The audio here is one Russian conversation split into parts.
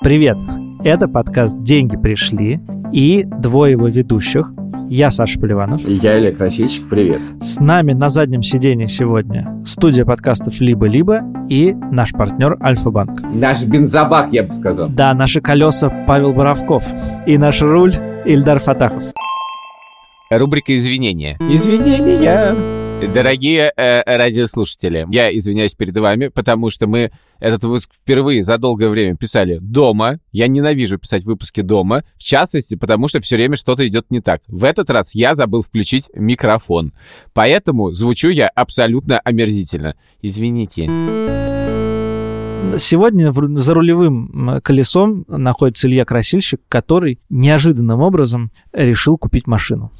Привет! Это подкаст «Деньги пришли» и двое его ведущих. Я Саша Поливанов. И я Илья Красильщик, привет. С нами на заднем сидении сегодня студия подкастов «Либо-либо» и наш партнер Альфа-Банк. Наш бензобак, я бы сказал. Да, наши колеса Павел Боровков и наш руль Ильдар Фатахов. Рубрика «Извинения». Извинения. Дорогие э, радиослушатели, я извиняюсь перед вами, потому что мы этот выпуск впервые за долгое время писали дома. Я ненавижу писать выпуски дома, в частности, потому что все время что-то идет не так. В этот раз я забыл включить микрофон, поэтому звучу я абсолютно омерзительно. Извините. Сегодня в- за рулевым колесом находится Илья Красильщик, который неожиданным образом решил купить машину.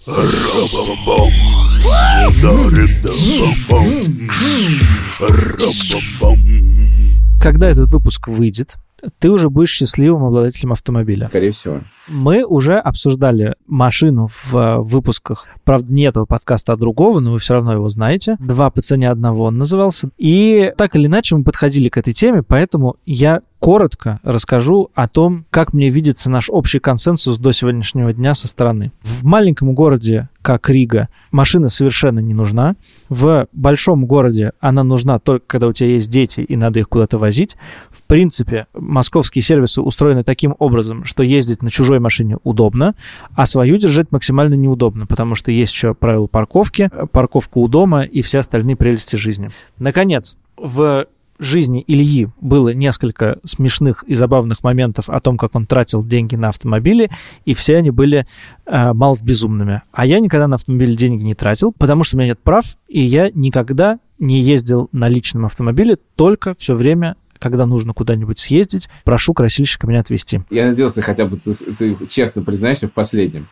Когда этот выпуск выйдет, ты уже будешь счастливым обладателем автомобиля. Скорее всего. Мы уже обсуждали машину в э, выпусках, правда, не этого подкаста, а другого, но вы все равно его знаете. «Два по цене одного» он назывался. И так или иначе мы подходили к этой теме, поэтому я коротко расскажу о том, как мне видится наш общий консенсус до сегодняшнего дня со стороны. В маленьком городе, как Рига, машина совершенно не нужна. В большом городе она нужна только когда у тебя есть дети и надо их куда-то возить. В принципе, московские сервисы устроены таким образом, что ездить на чужой машине удобно, а свою держать максимально неудобно, потому что есть еще правила парковки, парковка у дома и все остальные прелести жизни. Наконец, в жизни Ильи было несколько смешных и забавных моментов о том, как он тратил деньги на автомобили, и все они были э, малость безумными. А я никогда на автомобиль денег не тратил, потому что у меня нет прав, и я никогда не ездил на личном автомобиле, только все время когда нужно куда-нибудь съездить, прошу красильщика меня отвезти. Я надеялся, хотя бы ты, ты честно признаешься в последнем.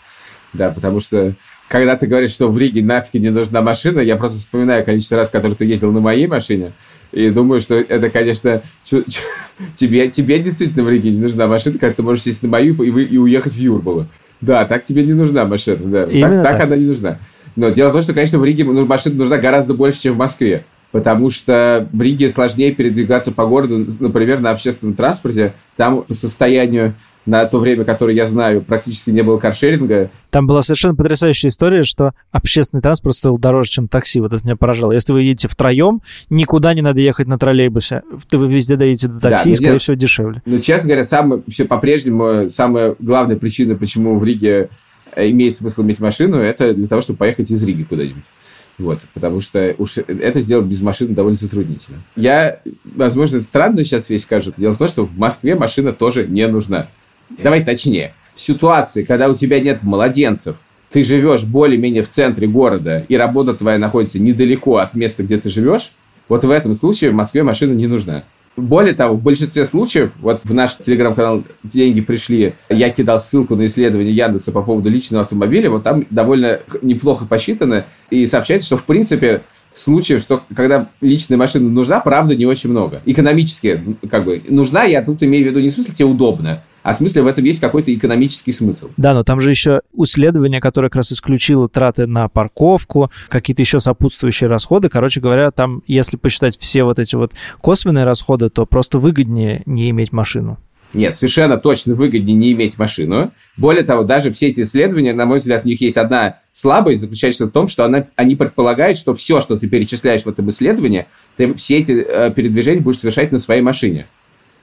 Да, потому что когда ты говоришь, что в Риге нафиг не нужна машина, я просто вспоминаю количество раз, которые ты ездил на моей машине, и думаю, что это, конечно, чу- чу- тебе, тебе действительно в Риге не нужна машина, когда ты можешь сесть на мою и, вы- и уехать в Юрбалу. Да, так тебе не нужна машина, да. Так, так так. она не нужна. Но дело в том, что, конечно, в Риге ну, машина нужна гораздо больше, чем в Москве. Потому что в Риге сложнее передвигаться по городу, например, на общественном транспорте. Там по состоянию на то время, которое я знаю, практически не было каршеринга. Там была совершенно потрясающая история, что общественный транспорт стоил дороже, чем такси. Вот это меня поражало. Если вы едете втроем, никуда не надо ехать на троллейбусе. Вы везде доедете до Да, такси, но и, скорее дело- всего, дешевле. Но, честно говоря, самое, все по-прежнему самая главная причина, почему в Риге э, имеет смысл иметь машину, это для того, чтобы поехать из Риги куда-нибудь. Вот, потому что уж это сделать без машины довольно затруднительно. Я, возможно, странно сейчас весь скажет. Дело в том, что в Москве машина тоже не нужна. Давай точнее. В ситуации, когда у тебя нет младенцев, ты живешь более-менее в центре города, и работа твоя находится недалеко от места, где ты живешь, вот в этом случае в Москве машина не нужна. Более того, в большинстве случаев, вот в наш телеграм-канал «Деньги пришли», я кидал ссылку на исследование Яндекса по поводу личного автомобиля, вот там довольно неплохо посчитано, и сообщается, что, в принципе, случаев, что когда личная машина нужна, правда, не очень много. Экономически, как бы, нужна, я тут имею в виду не в смысле тебе удобно, а в смысле в этом есть какой-то экономический смысл. Да, но там же еще исследование, которое как раз исключило траты на парковку, какие-то еще сопутствующие расходы. Короче говоря, там, если посчитать все вот эти вот косвенные расходы, то просто выгоднее не иметь машину. Нет, совершенно точно выгоднее не иметь машину. Более того, даже все эти исследования, на мой взгляд, в них есть одна слабость, заключается в том, что она, они предполагают, что все, что ты перечисляешь в этом исследовании, ты все эти э, передвижения будешь совершать на своей машине.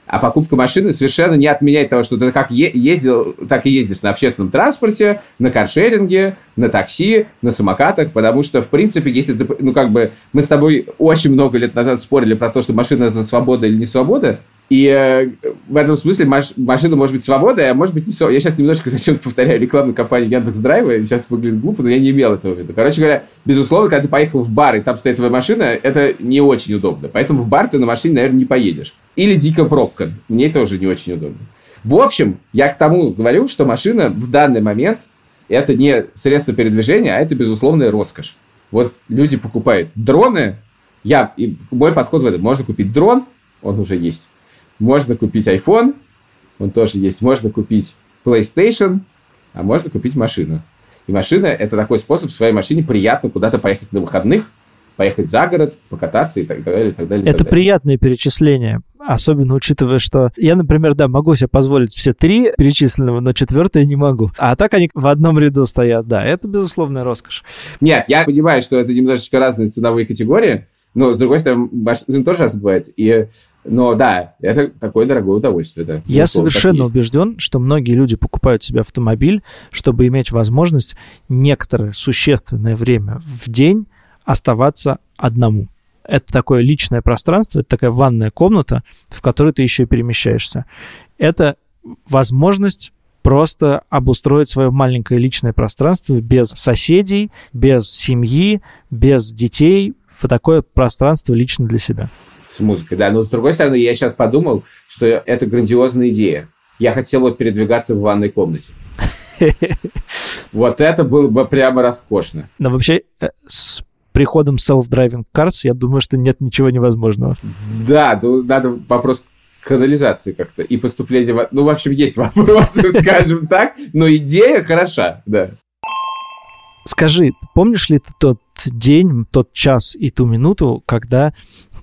А покупка машины совершенно не отменяет того, что ты как ездил, так и ездишь на общественном транспорте, на каршеринге, на такси, на самокатах, потому что, в принципе, если ты, ну, как бы, мы с тобой очень много лет назад спорили про то, что машина это свобода или не свобода, и э, в этом смысле маш- машина может быть свободой, а может быть не свободой. Я сейчас немножко зачем повторяю рекламную кампанию Яндекс Драйва, сейчас выглядит глупо, но я не имел этого в виду. Короче говоря, безусловно, когда ты поехал в бар, и там стоит твоя машина, это не очень удобно. Поэтому в бар ты на машине, наверное, не поедешь. Или дикая пробка. Мне тоже не очень удобно. В общем, я к тому говорю, что машина в данный момент это не средство передвижения, а это безусловная роскошь. Вот люди покупают дроны, Я, и мой подход в этом. Можно купить дрон, он уже есть. Можно купить iPhone, он тоже есть. Можно купить PlayStation, а можно купить машину. И машина – это такой способ в своей машине приятно куда-то поехать на выходных, поехать за город, покататься и так далее, и так далее. Это так далее. приятное перечисление, особенно учитывая, что я, например, да, могу себе позволить все три перечисленного, но четвертое не могу. А так они в одном ряду стоят, да, это безусловная роскошь. Нет, я понимаю, что это немножечко разные ценовые категории, но, с другой стороны, машина тоже раз бывает. И, но да, это такое дорогое удовольствие, да. Я Безусловно, совершенно убежден, что многие люди покупают себе автомобиль, чтобы иметь возможность некоторое существенное время в день оставаться одному. Это такое личное пространство, это такая ванная комната, в которой ты еще и перемещаешься. Это возможность просто обустроить свое маленькое личное пространство без соседей, без семьи, без детей, в такое пространство лично для себя. С музыкой, да. Но, с другой стороны, я сейчас подумал, что это грандиозная идея. Я хотел вот передвигаться в ванной комнате. Вот это было бы прямо роскошно. Но вообще э, с приходом self-driving cars, я думаю, что нет ничего невозможного. Да, ну, надо вопрос канализации как-то и поступление... в- Ну, в общем, есть вопросы, скажем так, но идея хороша, да. Скажи, помнишь ли ты тот день, тот час и ту минуту, когда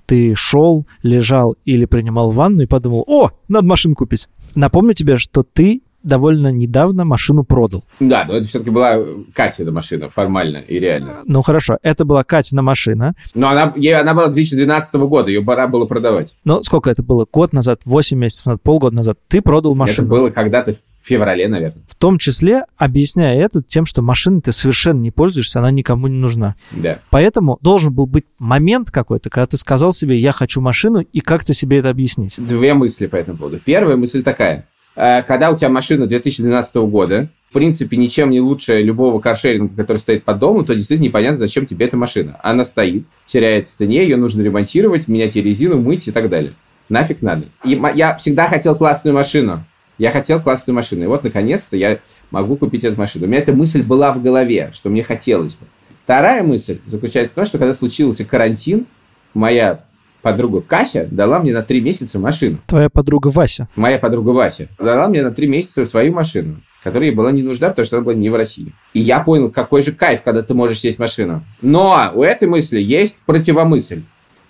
ты шел, лежал или принимал ванну и подумал, о, надо машину купить? Напомню тебе, что ты довольно недавно машину продал. Да, но это все-таки была Катина машина, формально и реально. Ну хорошо, это была Катина машина. Но она, ей, она была 2012 года, ее пора было продавать. Но сколько это было? Год назад, 8 месяцев назад, полгода назад. Ты продал Это машину. было когда-то в феврале, наверное. В том числе объясняя это тем, что машиной ты совершенно не пользуешься, она никому не нужна. Да. Поэтому должен был быть момент какой-то, когда ты сказал себе, я хочу машину, и как ты себе это объяснить? Две мысли по этому поводу. Первая мысль такая. Э, Когда у тебя машина 2012 года, в принципе, ничем не лучше любого каршеринга, который стоит под домом, то действительно непонятно, зачем тебе эта машина. Она стоит, теряет в цене, ее нужно ремонтировать, менять ей резину, мыть и так далее. Нафиг надо. И я всегда хотел классную машину. Я хотел классную машину. И вот, наконец-то, я могу купить эту машину. У меня эта мысль была в голове, что мне хотелось бы. Вторая мысль заключается в том, что когда случился карантин, моя подруга Кася дала мне на три месяца машину. Твоя подруга Вася. Моя подруга Вася дала мне на три месяца свою машину, которая ей была не нужна, потому что она была не в России. И я понял, какой же кайф, когда ты можешь сесть в машину. Но у этой мысли есть противомысль,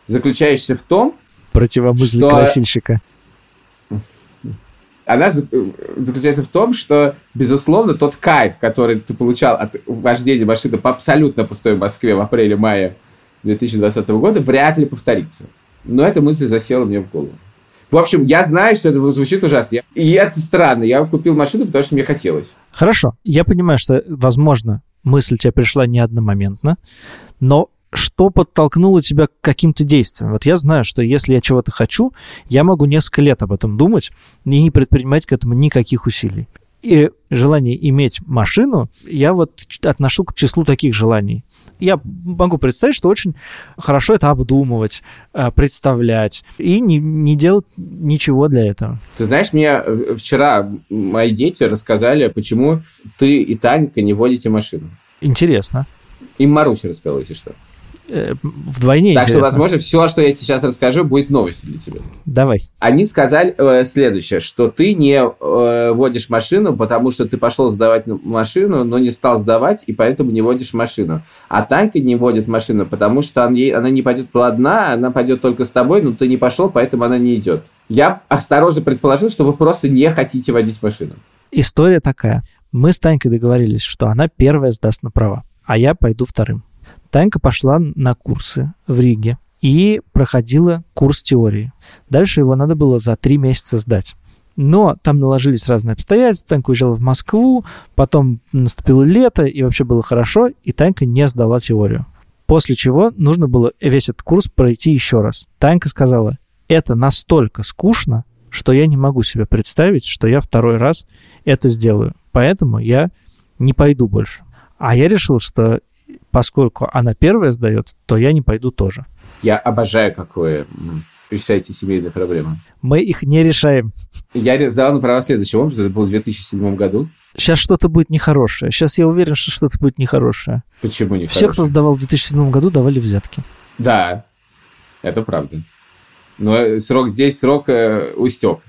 заключающаяся в том, Противомысль Что- красильщика. она за- заключается в том, что, безусловно, тот кайф, который ты получал от вождения машины по абсолютно пустой Москве в апреле-мае 2020 года, вряд ли повторится. Но эта мысль засела мне в голову. В общем, я знаю, что это звучит ужасно. И это странно. Я купил машину, потому что мне хотелось. Хорошо, я понимаю, что, возможно, мысль тебе пришла не одномоментно, но что подтолкнуло тебя к каким-то действиям? Вот я знаю, что если я чего-то хочу, я могу несколько лет об этом думать и не предпринимать к этому никаких усилий. И желание иметь машину я вот отношу к числу таких желаний. Я могу представить, что очень хорошо это обдумывать, э, представлять и не, не делать ничего для этого. Ты знаешь, мне э, вчера мои дети рассказали, почему ты и Танька не водите машину. Интересно. Им Маруся рассказала, если что. Э, Вдвойне Так что, интересно. возможно, все, что я сейчас расскажу, будет новостью для тебя. Давай. Они сказали э, следующее, что ты не э, водишь машину, потому что ты пошел сдавать машину, но не стал сдавать, и поэтому не водишь машину. А Танька не водит машину, потому что он ей- она не пойдет одна, она пойдет только с тобой, но ты не пошел, поэтому она не идет. Я осторожно предположил, что вы просто не хотите водить машину. История такая. Мы с Танькой договорились, что она первая сдаст на права, а я пойду вторым. Танька пошла на курсы в Риге и проходила курс теории. Дальше его надо было за три месяца сдать. Но там наложились разные обстоятельства. Танька уезжала в Москву, потом наступило лето, и вообще было хорошо, и Танька не сдала теорию. После чего нужно было весь этот курс пройти еще раз. Танька сказала, это настолько скучно, что я не могу себе представить, что я второй раз это сделаю. Поэтому я не пойду больше. А я решил, что поскольку она первая сдает, то я не пойду тоже. Я обожаю, как вы решаете семейные проблемы. Мы их не решаем. Я сдавал на права следующего образа, это было в 2007 году. Сейчас что-то будет нехорошее. Сейчас я уверен, что что-то будет нехорошее. Почему не Все, кто сдавал в 2007 году, давали взятки. Да. Это правда. Но срок здесь срок э, устек.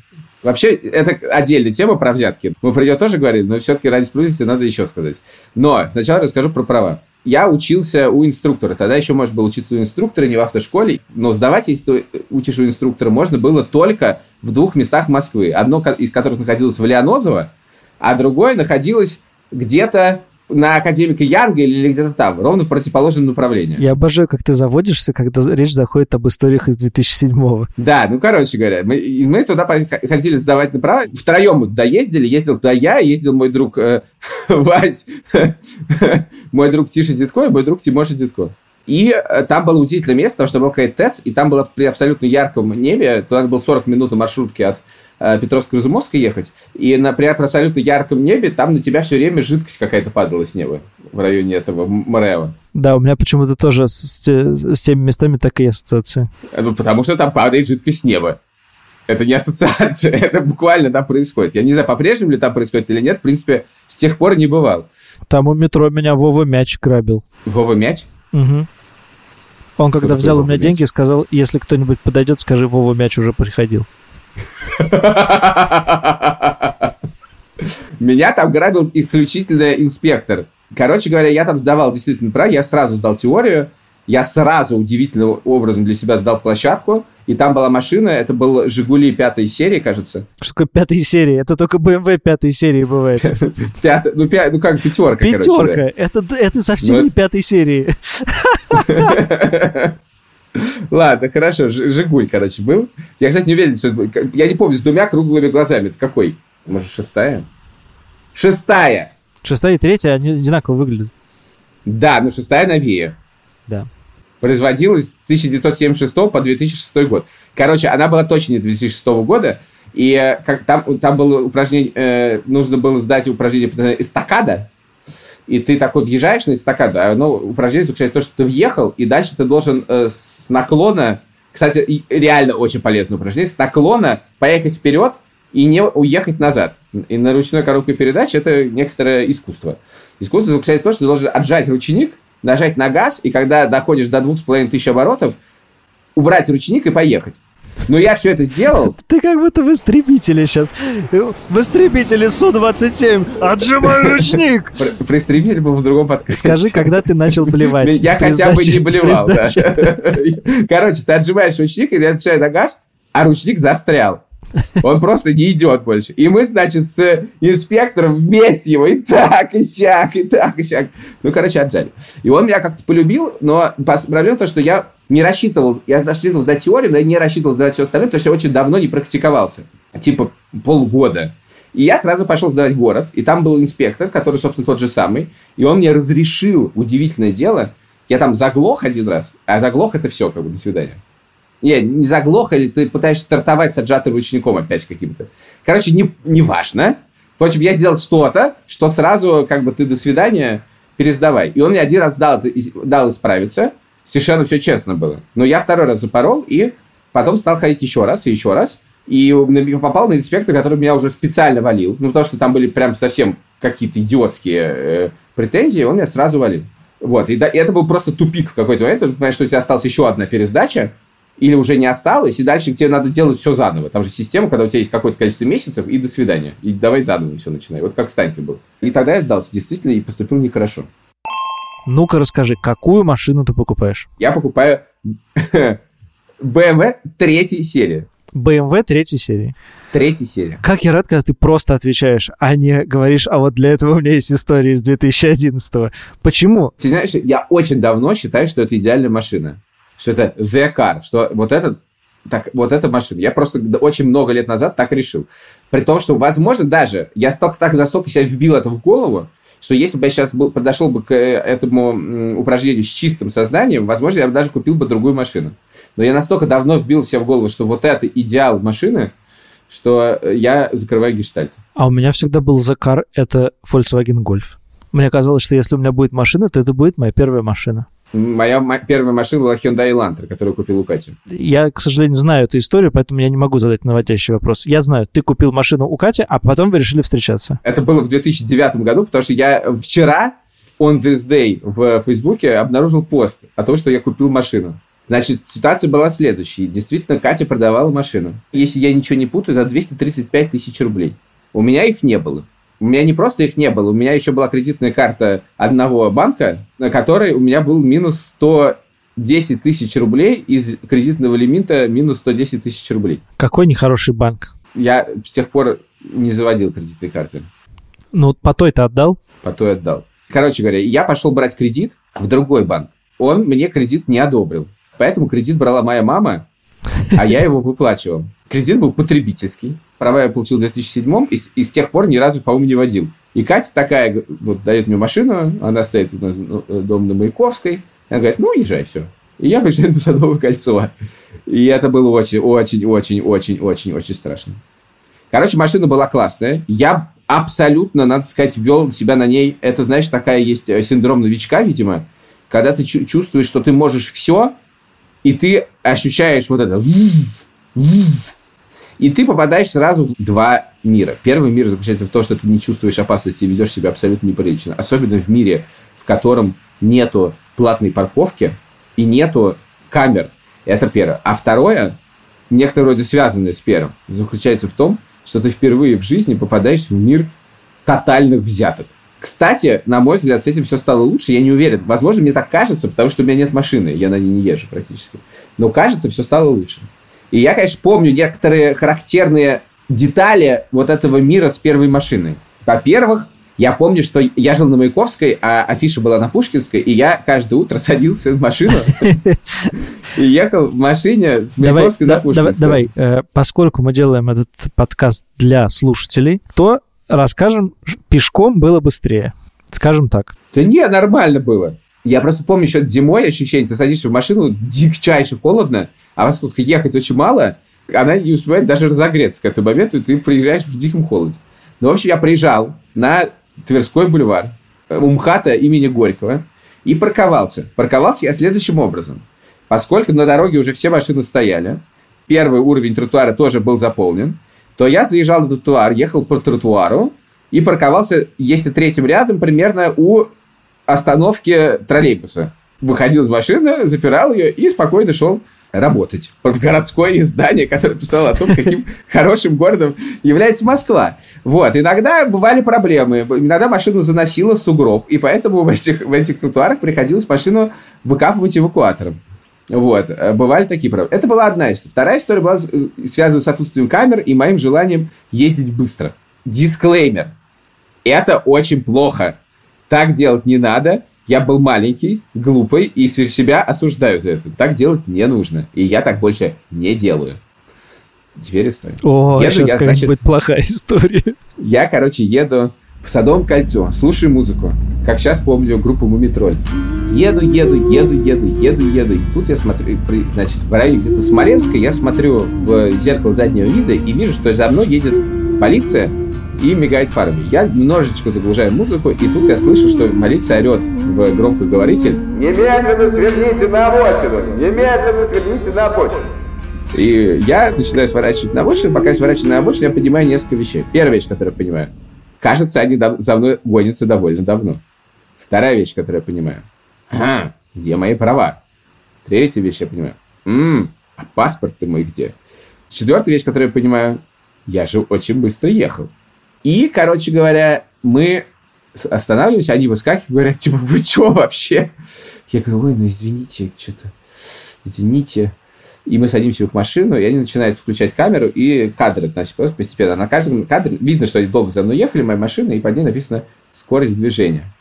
Вообще, это отдельная тема про взятки. Мы про нее тоже говорили, но все-таки ради справедливости надо еще сказать. Но сначала расскажу про права. Я учился у инструктора. Тогда еще можно было учиться у инструктора, не в автошколе. Но сдавать, если ты учишь у инструктора, можно было только в двух местах Москвы. Одно из которых находилось в Леонозово, а другое находилось где-то на академика Янга или где-то там, ровно в противоположном направлении. Я обожаю, как ты заводишься, когда речь заходит об историях из 2007-го. Да, ну, короче говоря, мы, мы туда ходили сдавать на права. Втроем мы туда ездили. Ездил туда я, ездил мой друг э, Вась, мой друг Тиша Дедко и мой друг Тимоша Дедко. И э, там было удивительное место, потому что был какой-то ТЭЦ, и там было при абсолютно ярком небе, туда было 40 минут маршрутки от э, Петровско-Разумовска ехать, и на, при абсолютно ярком небе там на тебя все время жидкость какая-то падала с неба в районе этого Мрева. Да, у меня почему-то тоже с, с теми местами такие ассоциации. Э, ну, потому что там падает жидкость с неба. Это не ассоциация, это буквально там происходит. Я не знаю, по-прежнему ли там происходит или нет. В принципе, с тех пор не бывал. Там у метро меня Вова мяч грабил. Вова мяч? Угу. Он когда взял у меня мяч? деньги, сказал, если кто-нибудь подойдет, скажи, Вова мяч уже приходил. Меня там грабил исключительно инспектор. Короче говоря, я там сдавал действительно прав, я сразу сдал теорию, я сразу удивительным образом для себя сдал площадку, и там была машина, это был «Жигули» пятой серии, кажется. Что такое пятой серии? Это только BMW пятой серии бывает. Ну, ну как пятерка, Пятерка, это, совсем ну, не пятой серии. Ладно, хорошо, Жигуль, короче, был. Я, кстати, не уверен, что. Я не помню, с двумя круглыми глазами. Это какой? Может, шестая? Шестая! Шестая и третья, они одинаково выглядят. Да, но шестая новее. Да производилась с 1976 по 2006 год. Короче, она была точно не 2006 года, и э, как, там, там было упражнение, э, нужно было сдать упражнение эстакада, и ты такой въезжаешь на эстакаду, а оно, упражнение заключается в том, что ты въехал, и дальше ты должен э, с наклона, кстати, реально очень полезное упражнение, с наклона поехать вперед и не уехать назад. И на ручной коробке передач это некоторое искусство. Искусство заключается в том, что ты должен отжать ручник, нажать на газ, и когда доходишь до двух с половиной тысяч оборотов, убрать ручник и поехать. Но я все это сделал. Ты как будто в истребителе сейчас. В истребителе Су-27. Отжимай ручник. Про истребитель был в другом подкасте. Скажи, когда ты начал блевать. Я хотя бы не блевал, да. Короче, ты отжимаешь ручник, и я отвечаю на газ, а ручник застрял. Он просто не идет больше. И мы, значит, с инспектором вместе его и так, и сяк, и так, и сяк. Ну, короче, отжали. И он меня как-то полюбил, но проблема в том, что я не рассчитывал, я рассчитывал сдать теорию, но я не рассчитывал сдать все остальное, потому что я очень давно не практиковался. Типа полгода. И я сразу пошел сдавать город, и там был инспектор, который, собственно, тот же самый, и он мне разрешил, удивительное дело, я там заглох один раз, а заглох это все, как бы, до свидания. Не, не заглох, или ты пытаешься стартовать с отжатым ручником опять каким-то. Короче, не, не важно. Впрочем, я сделал что-то, что сразу как бы ты до свидания пересдавай. И он мне один раз дал, дал исправиться. Совершенно все честно было. Но я второй раз запорол, и потом стал ходить еще раз и еще раз. И попал на инспектора, который меня уже специально валил. Ну, потому что там были прям совсем какие-то идиотские э, претензии, он меня сразу валил. Вот, и, да, и это был просто тупик в какой-то момент. Ты понимаешь, что у тебя осталась еще одна пересдача, или уже не осталось, и дальше тебе надо делать все заново. Там же система, когда у тебя есть какое-то количество месяцев, и до свидания. И давай заново все начинай. Вот как с Танькой был. И тогда я сдался действительно и поступил нехорошо. Ну-ка расскажи, какую машину ты покупаешь? Я покупаю BMW третьей серии. BMW третьей серии. Третьей серии. Как я рад, когда ты просто отвечаешь, а не говоришь, а вот для этого у меня есть история из 2011 -го. Почему? Ты знаешь, я очень давно считаю, что это идеальная машина что это the car, что вот это так, вот эта машина. Я просто очень много лет назад так решил. При том, что, возможно, даже я столько так настолько себя вбил это в голову, что если бы я сейчас был, подошел бы к э, этому упражнению с чистым сознанием, возможно, я бы даже купил бы другую машину. Но я настолько давно вбил себе в голову, что вот это идеал машины, что я закрываю гештальт. А у меня всегда был закар, это Volkswagen Golf. Мне казалось, что если у меня будет машина, то это будет моя первая машина. Моя первая машина была Hyundai Elantra, которую купил у Кати. Я, к сожалению, знаю эту историю, поэтому я не могу задать наводящий вопрос. Я знаю, ты купил машину у Кати, а потом вы решили встречаться. Это было в 2009 году, потому что я вчера on this day в Фейсбуке обнаружил пост о том, что я купил машину. Значит, ситуация была следующей. Действительно, Катя продавала машину. Если я ничего не путаю, за 235 тысяч рублей. У меня их не было. У меня не просто их не было, у меня еще была кредитная карта одного банка, на которой у меня был минус 110 тысяч рублей из кредитного лимита минус 110 тысяч рублей. Какой нехороший банк. Я с тех пор не заводил кредитные карты. Ну, по той-то отдал? По той отдал. Короче говоря, я пошел брать кредит в другой банк. Он мне кредит не одобрил. Поэтому кредит брала моя мама, а я его выплачивал. Кредит был потребительский. Права я получил в 2007 и, и с тех пор ни разу, по-моему, не водил. И Катя такая, вот, дает мне машину, она стоит у нас э, дом на Маяковской, она говорит, ну, езжай, все. И я выезжаю на Садовое кольцо. И это было очень, очень, очень, очень, очень, очень страшно. Короче, машина была классная. Я абсолютно, надо сказать, вел себя на ней. Это, знаешь, такая есть э, синдром новичка, видимо, когда ты чувствуешь, что ты можешь все, и ты ощущаешь вот это и ты попадаешь сразу в два мира. Первый мир заключается в том, что ты не чувствуешь опасности и ведешь себя абсолютно неприлично. Особенно в мире, в котором нету платной парковки и нету камер. Это первое. А второе, некоторое вроде связанное с первым, заключается в том, что ты впервые в жизни попадаешь в мир тотальных взяток. Кстати, на мой взгляд, с этим все стало лучше. Я не уверен. Возможно, мне так кажется, потому что у меня нет машины. Я на ней не езжу практически. Но кажется, все стало лучше. И я, конечно, помню некоторые характерные детали вот этого мира с первой машиной. Во-первых, я помню, что я жил на Маяковской, а афиша была на Пушкинской, и я каждое утро садился в машину и ехал в машине с Маяковской на Пушкинской. Давай, э, поскольку мы делаем этот подкаст для слушателей, то расскажем, пешком было быстрее. Скажем так. Да не, нормально было. Я просто помню еще зимой ощущение, ты садишься в машину, дичайше холодно, а поскольку ехать очень мало, она не успевает даже разогреться к этому моменту, и ты приезжаешь в диком холоде. Ну, в общем, я приезжал на Тверской бульвар, у МХАТа имени Горького, и парковался. Парковался я следующим образом. Поскольку на дороге уже все машины стояли, первый уровень тротуара тоже был заполнен, то я заезжал на тротуар, ехал по тротуару и парковался, если третьим рядом, примерно у остановки троллейбуса. Выходил из машины, запирал ее и спокойно шел работать городское издание, которое писало о том, каким хорошим городом является Москва. Вот. Иногда бывали проблемы. Иногда машину заносило сугроб, и поэтому в этих, в этих тротуарах приходилось машину выкапывать эвакуатором. Вот. Бывали такие проблемы. Это была одна история. Вторая история была связана с отсутствием камер и моим желанием ездить быстро. Дисклеймер. Это очень плохо. Так делать не надо. Я был маленький, глупый и себя осуждаю за это. Так делать не нужно. И я так больше не делаю. Теперь история. О, еду сейчас я, значит, будет плохая история. Я, короче, еду в Садовом кольцо, слушаю музыку. Как сейчас помню группу Мумитроль. Еду, еду, еду, еду, еду, еду. И тут я смотрю, значит, в районе где-то Смоленска, я смотрю в зеркало заднего вида и вижу, что за мной едет полиция и мигает фарами. Я немножечко заглушаю музыку, и тут я слышу, что полиция орет в громкоговоритель. Немедленно сверните на обочину! Немедленно сверните на обочину! И я начинаю сворачивать на обочину. Пока я сворачиваю на обочину, я понимаю несколько вещей. Первая вещь, которую я понимаю. Кажется, они за мной гонятся довольно давно. Вторая вещь, которую я понимаю. Ага, где мои права? Третья вещь я понимаю. М-м, а паспорт ты мой где? Четвертая вещь, которую я понимаю. Я же очень быстро ехал. И, короче говоря, мы останавливаемся, они выскакивают, говорят, типа, вы что вообще? Я говорю, ой, ну извините, что-то, извините. И мы садимся в их машину, и они начинают включать камеру, и кадры, значит, просто постепенно. На каждом кадре видно, что они долго за мной ехали, моя машина, и под ней написано скорость движения.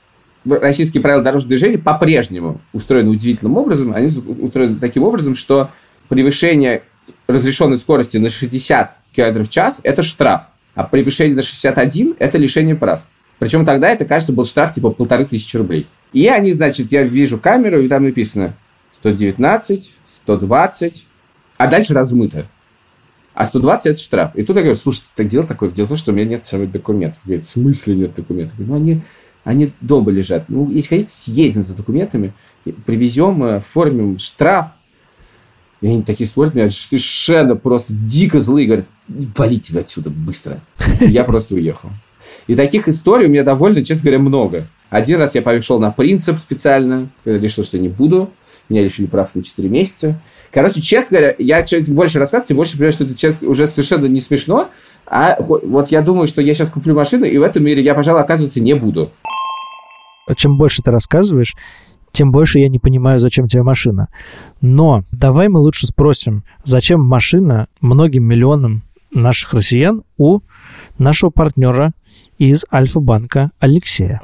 Российские правила дорожного движения по-прежнему устроены удивительным образом. Они устроены таким образом, что превышение разрешенной скорости на 60 км в час – это штраф а превышение на 61 – это лишение прав. Причем тогда это, кажется, был штраф типа полторы тысячи рублей. И они, значит, я вижу камеру, и там написано 119, 120, а дальше размыто. А 120 – это штраф. И тут я говорю, слушайте, так дело такое, дело в том, что у меня нет с собой документов. Говорит, в смысле нет документов? Ну, они, они дома лежат. Ну, если хотите, съездим за документами, привезем, э, оформим штраф, и они такие смотрят меня совершенно просто дико злые, говорят, валите отсюда быстро. И я просто уехал. И таких историй у меня довольно, честно говоря, много. Один раз я пошел на принцип специально, решил, что не буду. Меня лишили прав на 4 месяца. Короче, честно говоря, я чем больше рассказываю, тем больше понимаю, что это честно, уже совершенно не смешно. А вот я думаю, что я сейчас куплю машину, и в этом мире я, пожалуй, оказываться не буду. Чем больше ты рассказываешь, тем больше я не понимаю, зачем тебе машина. Но давай мы лучше спросим, зачем машина многим миллионам наших россиян у нашего партнера из Альфа-банка Алексея.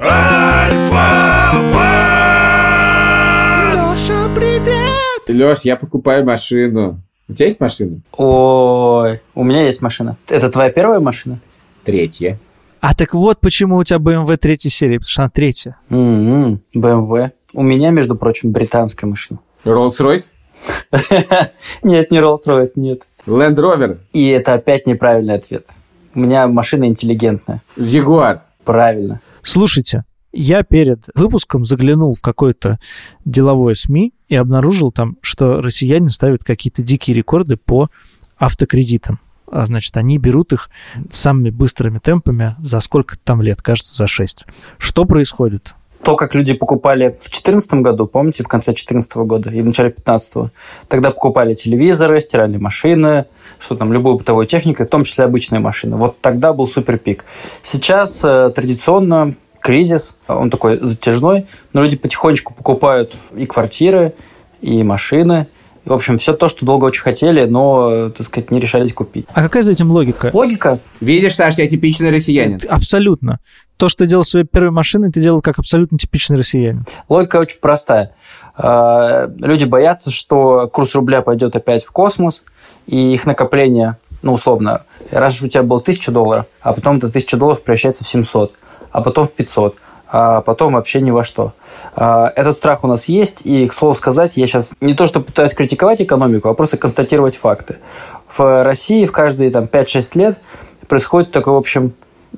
Леша, привет! Леш, я покупаю машину. У тебя есть машина? Ой, у меня есть машина. Это твоя первая машина? Третья. А так вот почему у тебя BMW третьей серии, потому что она третья. Mm-hmm. BMW. У меня, между прочим, британская машина. Rolls-Royce? Нет, не Rolls-Royce, нет. Land Rover? И это опять неправильный ответ. У меня машина интеллигентная. Jaguar? Правильно. Слушайте, я перед выпуском заглянул в какое-то деловое СМИ и обнаружил там, что россияне ставят какие-то дикие рекорды по автокредитам. А, значит, они берут их самыми быстрыми темпами за сколько там лет, кажется, за 6. Что происходит? то, как люди покупали в 2014 году, помните, в конце 2014 года и в начале 2015, тогда покупали телевизоры, стиральные машины, что там, любую бытовую технику, в том числе обычные машины. Вот тогда был супер пик. Сейчас э, традиционно кризис, он такой затяжной, но люди потихонечку покупают и квартиры, и машины, в общем, все то, что долго очень хотели, но, так сказать, не решались купить. А какая за этим логика? Логика? Видишь, Саш, я типичный россиянин. Абсолютно. То, что ты делал своей первой машиной, ты делал как абсолютно типичный россиянин. Логика очень простая. А, люди боятся, что курс рубля пойдет опять в космос, и их накопление, ну, условно, раз у тебя было 1000 долларов, а потом это 1000 долларов превращается в 700, а потом в 500, а потом вообще ни во что. А, этот страх у нас есть, и, к слову сказать, я сейчас не то, что пытаюсь критиковать экономику, а просто констатировать факты. В России в каждые там, 5-6 лет происходит такое, в общем,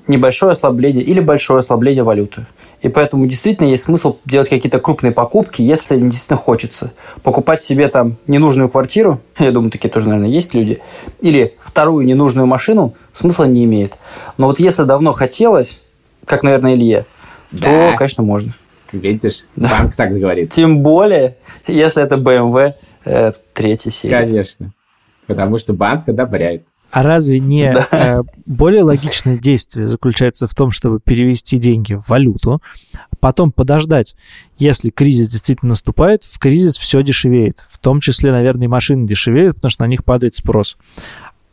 небольшое ослабление или большое ослабление валюты. И поэтому действительно есть смысл делать какие-то крупные покупки, если действительно хочется. Покупать себе там ненужную квартиру, я думаю, такие тоже, наверное, есть люди, или вторую ненужную машину, смысла не имеет. Но вот если давно хотелось, как, наверное, Илье, да. то, конечно, можно. Видишь, да. банк так говорит. Тем более, если это BMW э, третьей серии. Конечно. Потому что банк одобряет. А разве не да. э, более логичное действие заключается в том, чтобы перевести деньги в валюту, потом подождать, если кризис действительно наступает, в кризис все дешевеет, в том числе, наверное, и машины дешевеют, потому что на них падает спрос,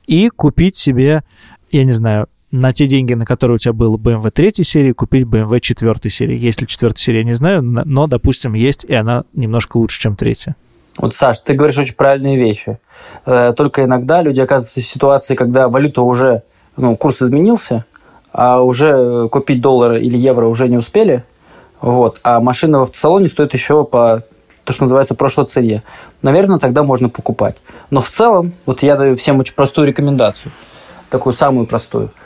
и купить себе, я не знаю, на те деньги, на которые у тебя было BMW 3 серии, купить BMW 4 серии. Если 4 серия, не знаю, но, допустим, есть, и она немножко лучше, чем третья. Вот, Саш, ты говоришь очень правильные вещи. Э, только иногда люди оказываются в ситуации, когда валюта уже, ну, курс изменился, а уже купить доллары или евро уже не успели, вот, а машина в автосалоне стоит еще по то, что называется, прошлой цене. Наверное, тогда можно покупать. Но в целом, вот я даю всем очень простую рекомендацию, такую самую простую –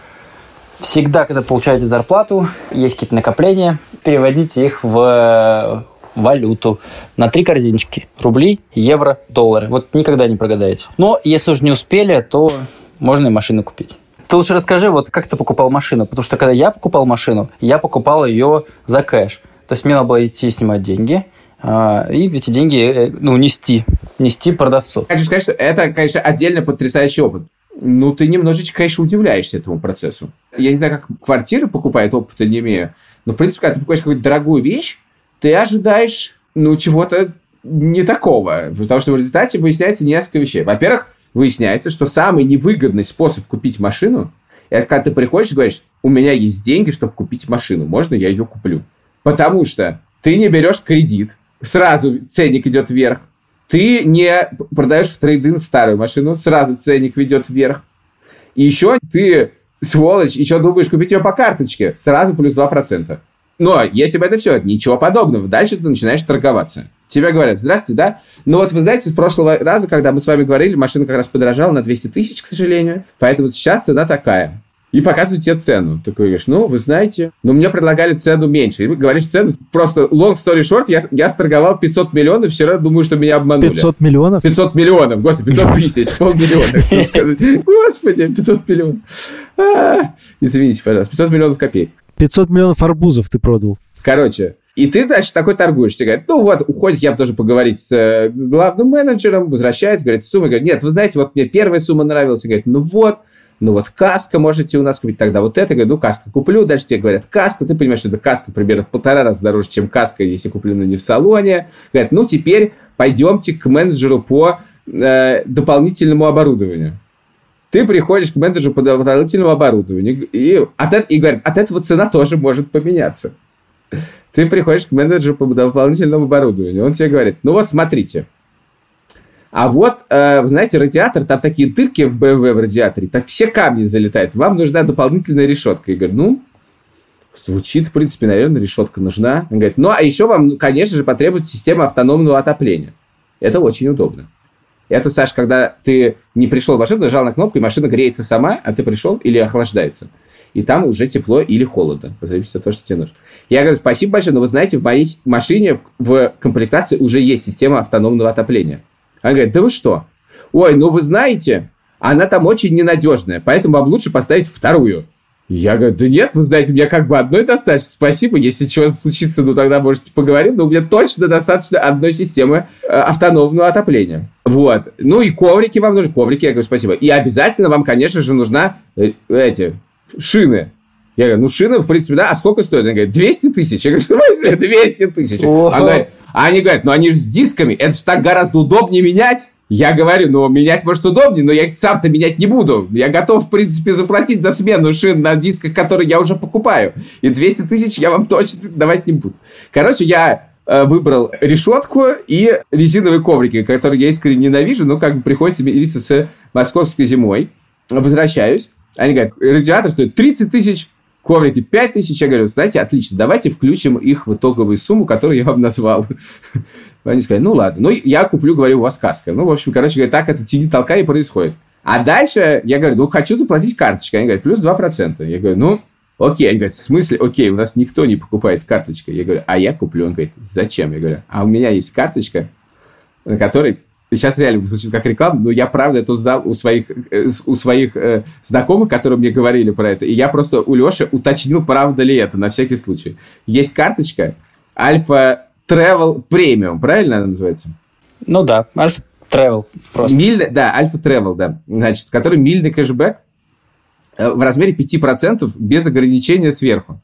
Всегда, когда получаете зарплату, есть какие-то накопления, переводите их в э, валюту на три корзиночки. Рубли, евро, доллары. Вот никогда не прогадаете. Но если уже не успели, то можно и машину купить. Ты лучше расскажи, вот как ты покупал машину? Потому что когда я покупал машину, я покупал ее за кэш. То есть мне надо было идти снимать деньги, а, и эти деньги э, ну, нести, нести продавцу. Сказать, что это, конечно, отдельно потрясающий опыт ну, ты немножечко, конечно, удивляешься этому процессу. Я не знаю, как квартиры покупают, опыта не имею, но, в принципе, когда ты покупаешь какую-то дорогую вещь, ты ожидаешь, ну, чего-то не такого, потому что в результате выясняется несколько вещей. Во-первых, выясняется, что самый невыгодный способ купить машину – это когда ты приходишь и говоришь, у меня есть деньги, чтобы купить машину, можно я ее куплю? Потому что ты не берешь кредит, сразу ценник идет вверх, ты не продаешь в трейдинг старую машину, сразу ценник ведет вверх. И еще ты, сволочь, еще думаешь купить ее по карточке, сразу плюс 2%. Но если бы это все, ничего подобного. Дальше ты начинаешь торговаться. Тебе говорят, здравствуйте, да? Ну вот вы знаете, с прошлого раза, когда мы с вами говорили, машина как раз подорожала на 200 тысяч, к сожалению. Поэтому сейчас цена такая. И показывают тебе цену. Ты говоришь, ну, вы знаете, но мне предлагали цену меньше. И говоришь цену, просто long story short, я, я сторговал 500 миллионов, вчера думаю, что меня обманули. 500 миллионов? 500 миллионов, господи, 500 тысяч, полмиллиона. Господи, 500 миллионов. А, извините, пожалуйста, 500 миллионов копеек. 500 миллионов арбузов ты продал. Короче, и ты, значит, такой торгуешь. Тебе говорят, ну вот, уходит, я тоже поговорить с э, главным менеджером, возвращается, говорит, сумма, говорит, нет, вы знаете, вот мне первая сумма нравилась, и говорит, ну вот, ну вот каска можете у нас купить, тогда вот это, говорю, ну каска куплю, дальше тебе говорят каска, ты понимаешь, что это каска примерно в полтора раза дороже, чем каска, если куплена не в салоне. Говорят, ну теперь пойдемте к менеджеру по э, дополнительному оборудованию. Ты приходишь к менеджеру по дополнительному оборудованию, и, от, и говорят, от этого цена тоже может поменяться. Ты приходишь к менеджеру по дополнительному оборудованию, он тебе говорит, ну вот смотрите, а вот, э, знаете, радиатор, там такие дырки в BMW в радиаторе, так все камни залетают. Вам нужна дополнительная решетка. Я говорю, ну, звучит, в принципе, наверное, решетка нужна. Он говорит, ну, а еще вам, конечно же, потребуется система автономного отопления. Это очень удобно. Это, Саш, когда ты не пришел в машину, нажал на кнопку, и машина греется сама, а ты пришел или охлаждается. И там уже тепло или холодно, в зависимости от того, что тебе нужно. Я говорю, спасибо большое, но вы знаете, в моей машине в, в комплектации уже есть система автономного отопления. Она говорит, да вы что? Ой, ну вы знаете, она там очень ненадежная, поэтому вам лучше поставить вторую. Я говорю, да нет, вы знаете, мне как бы одной достаточно, спасибо, если что случится, ну тогда можете поговорить, но у меня точно достаточно одной системы э, автономного отопления. Вот. Ну и коврики вам нужны, коврики, я говорю, спасибо. И обязательно вам, конечно же, нужна э, эти шины. Я говорю, ну шины, в принципе, да, а сколько стоит? Она говорит, 200 тысяч. Я говорю, в смысле 200 тысяч? Она говорит, а они говорят, ну они же с дисками, это же так гораздо удобнее менять. Я говорю, ну, менять может удобнее, но я сам-то менять не буду. Я готов, в принципе, заплатить за смену шин на дисках, которые я уже покупаю. И 200 тысяч я вам точно давать не буду. Короче, я э, выбрал решетку и резиновые коврики, которые я искренне ненавижу, но как бы приходится мириться с московской зимой. Возвращаюсь. Они говорят, радиатор стоит 30 тысяч, коврики 5 тысяч. Я говорю, знаете, отлично, давайте включим их в итоговую сумму, которую я вам назвал. Они сказали, ну ладно, ну я куплю, говорю, у вас каска. Ну, в общем, короче говоря, так это тяни толкай и происходит. А дальше я говорю, ну, хочу заплатить карточкой. Они говорят, плюс 2%. Я говорю, ну, окей. Они говорят, в смысле, окей, у нас никто не покупает карточкой. Я говорю, а я куплю. Он говорит, зачем? Я говорю, а у меня есть карточка, на которой сейчас реально звучит как реклама, но я правда это узнал у своих, э, у своих э, знакомых, которые мне говорили про это. И я просто у Леши уточнил, правда ли это, на всякий случай. Есть карточка Альфа Travel Premium, правильно она называется? Ну да, Альфа Travel просто. Мильный, да, Альфа Travel, да. Значит, который мильный кэшбэк э, в размере 5% без ограничения сверху.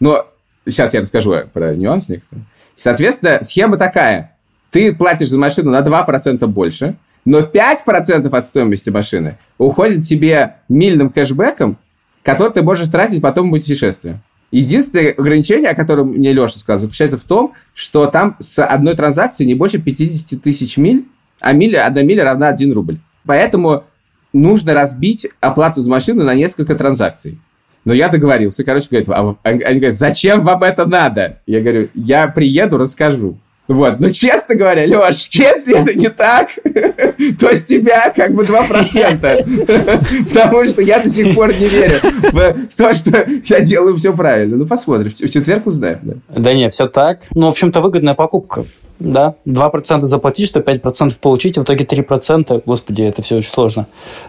Но сейчас я расскажу про нюанс некоторые. Соответственно, схема такая – ты платишь за машину на 2% больше, но 5% от стоимости машины уходит тебе мильным кэшбэком, который ты можешь тратить потом в путешествии. Единственное ограничение, о котором мне Леша сказал, заключается в том, что там с одной транзакции не больше 50 тысяч миль, а миля, одна миля равна 1 рубль. Поэтому нужно разбить оплату за машину на несколько транзакций. Но я договорился, короче, говорит, а, они говорят, зачем вам это надо? Я говорю, я приеду, расскажу. Вот. Но честно говоря, Леш, если это не так, то с тебя как бы 2%. Потому что я до сих пор не верю в то, что я делаю все правильно. Ну, посмотрим. В четверг узнаем. Да, да не, все так. Ну, в общем-то, выгодная покупка. Да, 2% заплатить, что 5% получить, в итоге 3%, господи, это все очень сложно.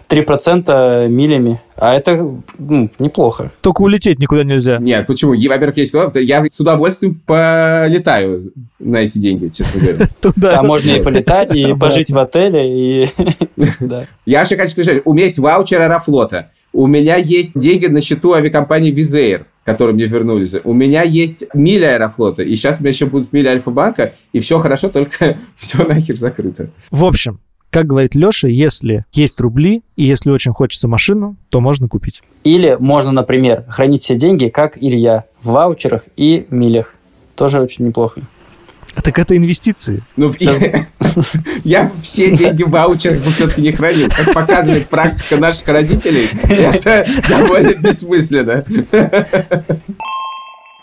3% милями, а это ну, неплохо. Только улететь никуда нельзя. Нет, почему? Во-первых, есть куда Я с удовольствием полетаю на эти деньги, честно говоря. Там можно и полетать, и пожить в отеле, и... Я вообще хочу сказать, у меня есть ваучер Аэрофлота. У меня есть деньги на счету авиакомпании Визейр, которые мне вернулись. У меня есть миля Аэрофлота, и сейчас у меня еще будут миля Альфа-банка, и все хорошо, только все нахер закрыто. В общем, как говорит Леша, если есть рубли, и если очень хочется машину, то можно купить. Или можно, например, хранить все деньги, как Илья, в ваучерах и милях. Тоже очень неплохо. А так это инвестиции. Ну, я, я все деньги в ваучерах все-таки не хранил. Как показывает практика наших родителей, это довольно бессмысленно.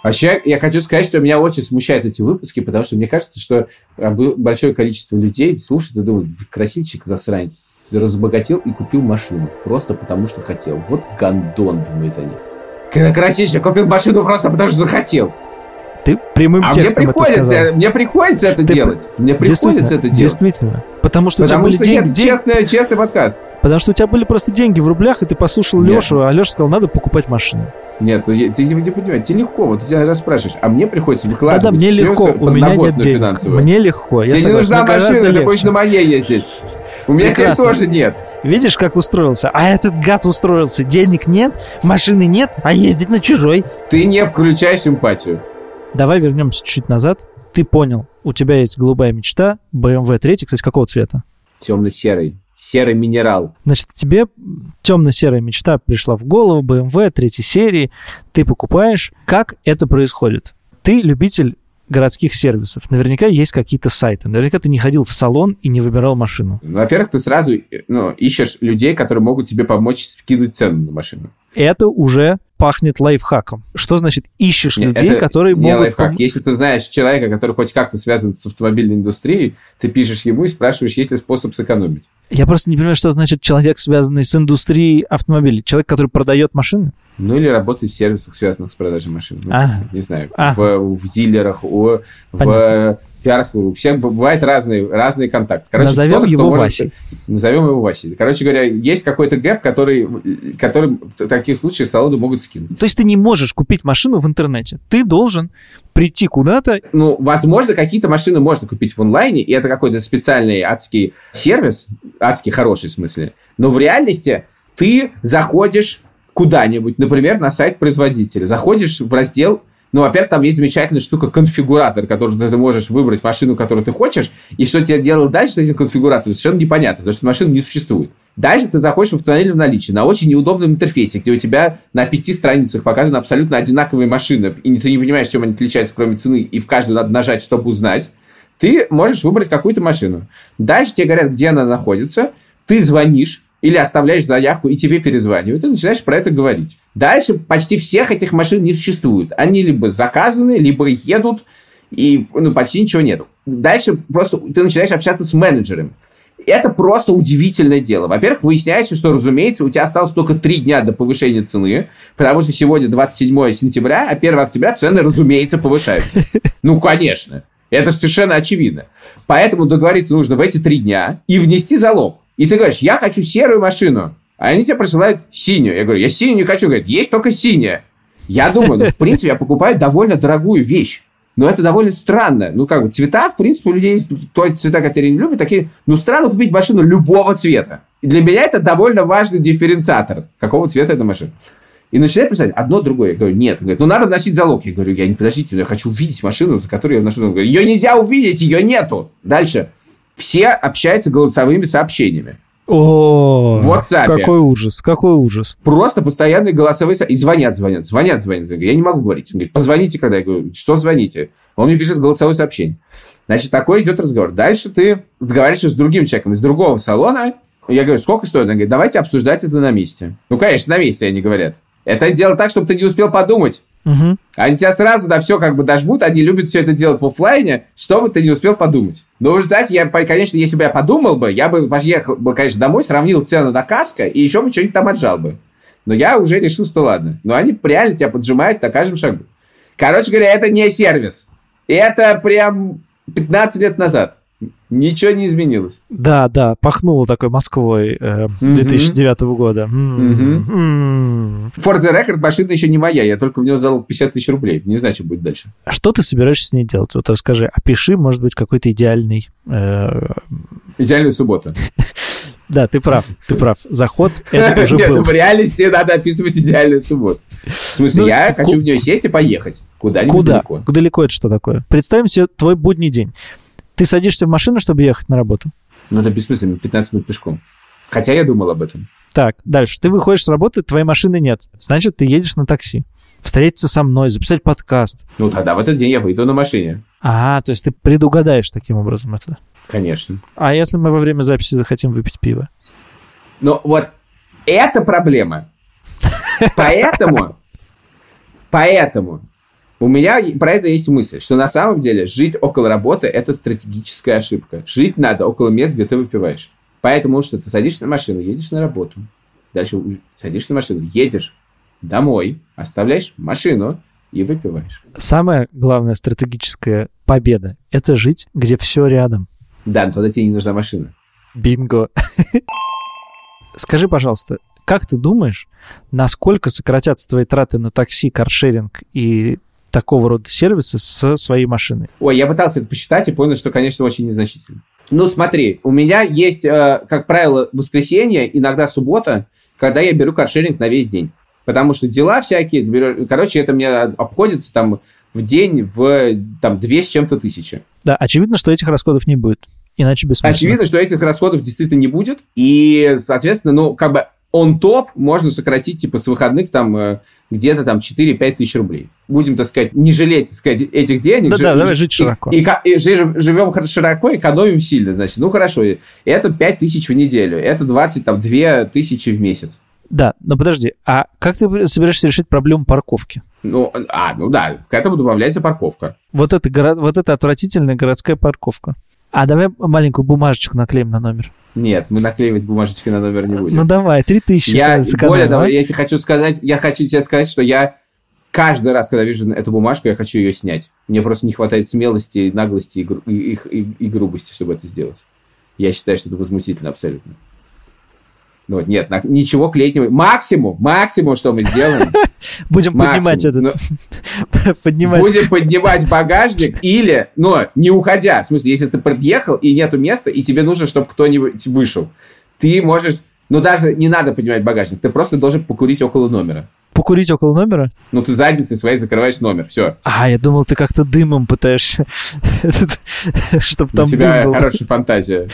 Вообще, я хочу сказать, что меня очень смущают эти выпуски, потому что мне кажется, что а, большое количество людей слушают и думают, красильщик засранец, разбогател и купил машину. Просто потому, что хотел. Вот гандон, думают они. Красильщик купил машину просто потому, что захотел. Ты прямым а текстом мне приходится, это сказал. мне приходится это Ты делать. Мне приходится это делать. Действительно. Потому что Потому у тебя что были деньги, деньги- честный, честный подкаст. потому что у тебя были просто деньги в рублях, и ты послушал Нет. Лешу, а Леша сказал, надо покупать машину. Нет, ты, ты, ты не понимаешь, тебе легко, вот ты тебя раз спрашиваешь, а мне приходится выкладывать Да-да, мне всё легко, у меня нет денег. финансовую. Мне легко. Я Тебе не нужна мне машина, ты легче. хочешь на моей ездить. У меня теперь тоже нет. Видишь, как устроился? А этот гад устроился. Денег нет, машины нет, а ездить на чужой. Ты не включаешь эмпатию. Давай вернемся чуть назад. Ты понял, у тебя есть голубая мечта, BMW 3, кстати, какого цвета? Темно-серый. Серый минерал. Значит, тебе темно-серая мечта пришла в голову, BMW третьей серии, ты покупаешь. Как это происходит? Ты любитель городских сервисов. Наверняка есть какие-то сайты. Наверняка ты не ходил в салон и не выбирал машину. Во-первых, ты сразу э, ну, ищешь людей, которые могут тебе помочь скинуть цену на машину. Это уже пахнет лайфхаком. Что значит ищешь людей, это которые не могут... лайфхак. Если ты знаешь человека, который хоть как-то связан с автомобильной индустрией, ты пишешь ему и спрашиваешь, есть ли способ сэкономить. Я просто не понимаю, что значит человек, связанный с индустрией автомобилей. Человек, который продает машины? Ну или работать в сервисах, связанных с продажей машин. Ну, Ага. Не знаю, Ага. в, в дилерах, о, в Понятно. Пиар У всех бывают разные, разные контакты. Назовем кто-то, кто его может- Васей. Назовем его Васей. Короче говоря, есть какой-то гэп, который, который в таких случаях салоны могут скинуть. То есть ты не можешь купить машину в интернете. Ты должен прийти куда-то. Ну, возможно, какие-то машины можно купить в онлайне, и это какой-то специальный адский сервис, адский хороший в смысле. Но в реальности ты заходишь куда-нибудь, например, на сайт производителя, заходишь в раздел ну, во-первых, там есть замечательная штука конфигуратор, который ты можешь выбрать машину, которую ты хочешь, и что тебе делать дальше с этим конфигуратором, совершенно непонятно, потому что машины не существует. Дальше ты заходишь в автомобиль в наличии на очень неудобном интерфейсе, где у тебя на пяти страницах показаны абсолютно одинаковые машины, и ты не понимаешь, чем они отличаются, кроме цены, и в каждую надо нажать, чтобы узнать. Ты можешь выбрать какую-то машину. Дальше тебе говорят, где она находится, ты звонишь, или оставляешь заявку, и тебе перезванивают, и начинаешь про это говорить. Дальше почти всех этих машин не существует. Они либо заказаны, либо едут, и ну, почти ничего нету. Дальше просто ты начинаешь общаться с менеджером. Это просто удивительное дело. Во-первых, выясняется, что, разумеется, у тебя осталось только три дня до повышения цены, потому что сегодня 27 сентября, а 1 октября цены, разумеется, повышаются. Ну, конечно. Это совершенно очевидно. Поэтому договориться нужно в эти три дня и внести залог. И ты говоришь, я хочу серую машину. А они тебе присылают синюю. Я говорю, я синюю не хочу. Говорят, есть только синяя. Я думаю, ну, в принципе, я покупаю довольно дорогую вещь. Но это довольно странно. Ну, как бы, цвета, в принципе, у людей есть то цвета, которые не любят, такие, ну, странно купить машину любого цвета. И для меня это довольно важный дифференциатор, какого цвета эта машина. И начинает писать одно другое. Я говорю, нет. Он говорит, ну, надо вносить залог. Я говорю, я не подождите, я хочу увидеть машину, за которую я вношу. Говорит, ее нельзя увидеть, ее нету. Дальше. Все общаются голосовыми сообщениями. О, В WhatsApp. какой ужас, какой ужас. Просто постоянные голосовые со- И звонят, звонят, звонят, звонят. Я не могу говорить. Он говорит, позвоните когда. Я говорю, что звоните? Он мне пишет голосовое сообщение. Значит, такой идет разговор. Дальше ты договариваешься с другим человеком из другого салона. Я говорю, сколько стоит? Он говорит, давайте обсуждать это на месте. Ну, конечно, на месте они говорят. Это сделать так, чтобы ты не успел подумать. Мгм. Они тебя сразу на все как бы дожмут, они любят все это делать в оффлайне, чтобы ты не успел подумать. Но вы знаете, я, конечно, если бы я подумал бы, я бы поехал бы, конечно, домой, сравнил цену на каско и еще бы что-нибудь там отжал бы. Но я уже решил, что ладно. Но они реально тебя поджимают на каждом шагу. Короче говоря, это не сервис. Это прям 15 лет назад. Ничего не изменилось. Да, да, пахнуло такой Москвой э, Мгм. 2009 года. М, м. For the record, машина еще не моя, я только в нее залог 50 тысяч рублей. Не знаю, что будет дальше. Что ты собираешься с ней делать? Вот расскажи, опиши, может быть, какой-то идеальный... э, Идеальную субботу. Да, ты прав, ты прав. Заход этот уже Нет, был. в реальности надо описывать идеальную субботу. В смысле, Ну, я хочу в нее сесть и поехать. Куда-нибудь Куда? Далеко это что такое? Представим себе твой будний день. Ты садишься в машину, чтобы ехать на работу. Ну, это бессмысленно, 15 минут пешком. Хотя я думал об этом. Так, дальше. Ты выходишь с работы, твоей машины нет. Значит, ты едешь на такси. Встретиться со мной, записать подкаст. Ну, тогда в этот день я выйду на машине. А, то есть ты предугадаешь таким образом это. Конечно. А если мы во время записи захотим выпить пиво? Но вот это проблема. Поэтому, поэтому У меня про это есть мысль, что на самом деле жить около работы – это стратегическая ошибка. Жить надо около мест, где ты выпиваешь. Поэтому что ты садишься на машину, едешь на работу, дальше садишься на машину, едешь домой, оставляешь машину и выпиваешь. Самая главная стратегическая победа – это жить, где все рядом. Да, но тогда тебе не нужна машина. Бинго. Скажи, пожалуйста, как ты думаешь, насколько сократятся твои траты на такси, каршеринг и такого рода сервисы со своей машиной? Ой, я пытался это посчитать и понял, что, конечно, очень незначительно. Ну, смотри, у меня есть, э, как правило, воскресенье, иногда суббота, когда я беру каршеринг на весь день. Потому что дела всякие, короче, это мне обходится там в день в там две с чем-то тысячи. Да, очевидно, что этих расходов не будет. Иначе бессмысленно. Очевидно, что этих расходов действительно не будет. И, соответственно, ну, как бы он топ можно сократить, типа, с выходных там э, где-то там 4-5 тысяч рублей. Будем, так сказать, не жалеть, так сказать, этих денег. Да-да, давай жи- жить широко. И, и и жи- живем широко, экономим сильно, значит. Ну, хорошо. Это 5 тысяч в неделю. Это 20, там, 2 тысячи в месяц. Да, но подожди, а как ты собираешься решить проблему парковки? Ну, а, ну да, к этому добавляется парковка. Вот это, горо- вот это отвратительная городская парковка. А давай маленькую бумажечку наклеим на номер. Нет, мы наклеивать бумажечки на номер не будем. Ну давай, 3000 Я, более того, а? я тебе хочу сказать, я хочу тебе сказать, что я каждый раз, когда вижу эту бумажку, я хочу ее снять. Мне просто не хватает смелости, наглости и, гру- и- и- и грубости, чтобы это сделать. Я считаю, что это возмутительно абсолютно. Ну нет, на- ничего клеить не будем. Максимум, максимум, что мы сделаем, Будем поднимать этот... поднимать... будем поднимать багажник или, но не уходя. В смысле, если ты подъехал и нету места, и тебе нужно, чтобы кто-нибудь вышел, ты можешь, ну даже не надо поднимать багажник, ты просто должен покурить около номера. Покурить около номера? Ну, ты задницей своей закрываешь номер, все. А, я думал, ты как-то дымом пытаешься, чтобы У там тебя дым был. хорошая фантазия.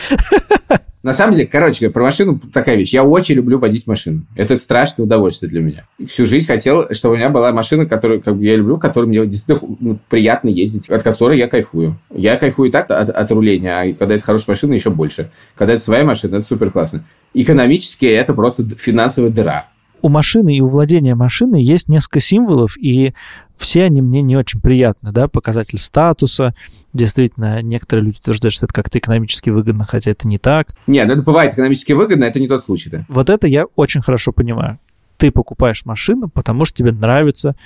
На самом деле, короче говоря, про машину такая вещь. Я очень люблю водить машину. Это страшное удовольствие для меня. Всю жизнь хотел, чтобы у меня была машина, которую как бы, я люблю, которой мне действительно ну, приятно ездить, от которой я кайфую. Я кайфую и так от, от руления, а когда это хорошая машина, еще больше. Когда это своя машина, это супер классно. Экономически это просто финансовая дыра. У машины и у владения машиной есть несколько символов, и все они мне не очень приятны, да, показатель статуса. Действительно, некоторые люди утверждают, что это как-то экономически выгодно, хотя это не так. Нет, ну это бывает экономически выгодно, это не тот случай, да. Вот это я очень хорошо понимаю. Ты покупаешь машину, потому что тебе нравится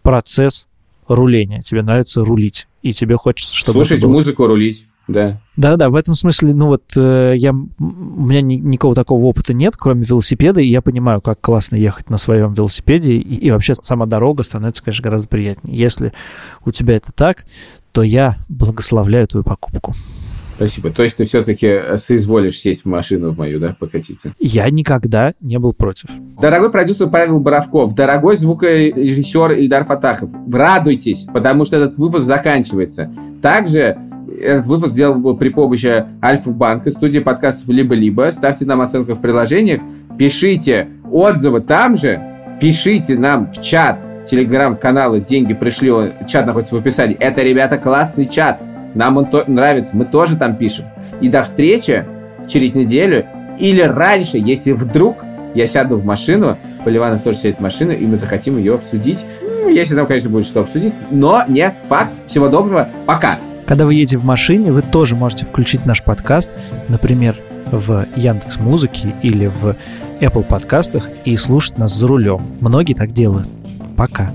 процесс руления, тебе нравится рулить, и тебе хочется, чтобы Слушать музыку, рулить, да. Да-да, в этом смысле, ну вот, э, я, у меня ни- никакого такого опыта нет, кроме велосипеда, и я понимаю, как классно ехать на своем велосипеде, и, и вообще сама дорога становится, конечно, гораздо приятнее. Если у тебя это так, то я благословляю твою покупку. Спасибо. То есть ты все-таки соизволишь сесть в машину в мою, да, покатиться? Я никогда не был против. Дорогой продюсер Павел Боровков, дорогой звукорежиссер Ильдар Фатахов, радуйтесь, потому что этот выпуск заканчивается. Также этот выпуск сделан был при помощи Альфа-банка, студии подкастов «Либо-либо». Ставьте нам оценку в приложениях, пишите отзывы там же, пишите нам в чат телеграм-канала «Деньги пришли», чат находится в описании. Это, ребята, классный чат. Нам он то- нравится, мы тоже там пишем. И до встречи через неделю или раньше, если вдруг я сяду в машину, Поливанов тоже сядет в машину, и мы захотим ее обсудить. Ну, Если там, конечно, будет что обсудить, но не факт. Всего доброго, пока. Когда вы едете в машине, вы тоже можете включить наш подкаст, например, в Яндекс Музыке или в Apple подкастах и слушать нас за рулем. Многие так делают. Пока.